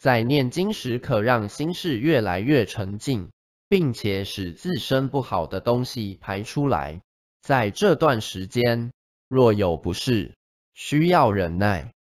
在念经时可让心事越来越沉静并且使自身不好的东西排出来。在这段时间若有不适需要忍耐。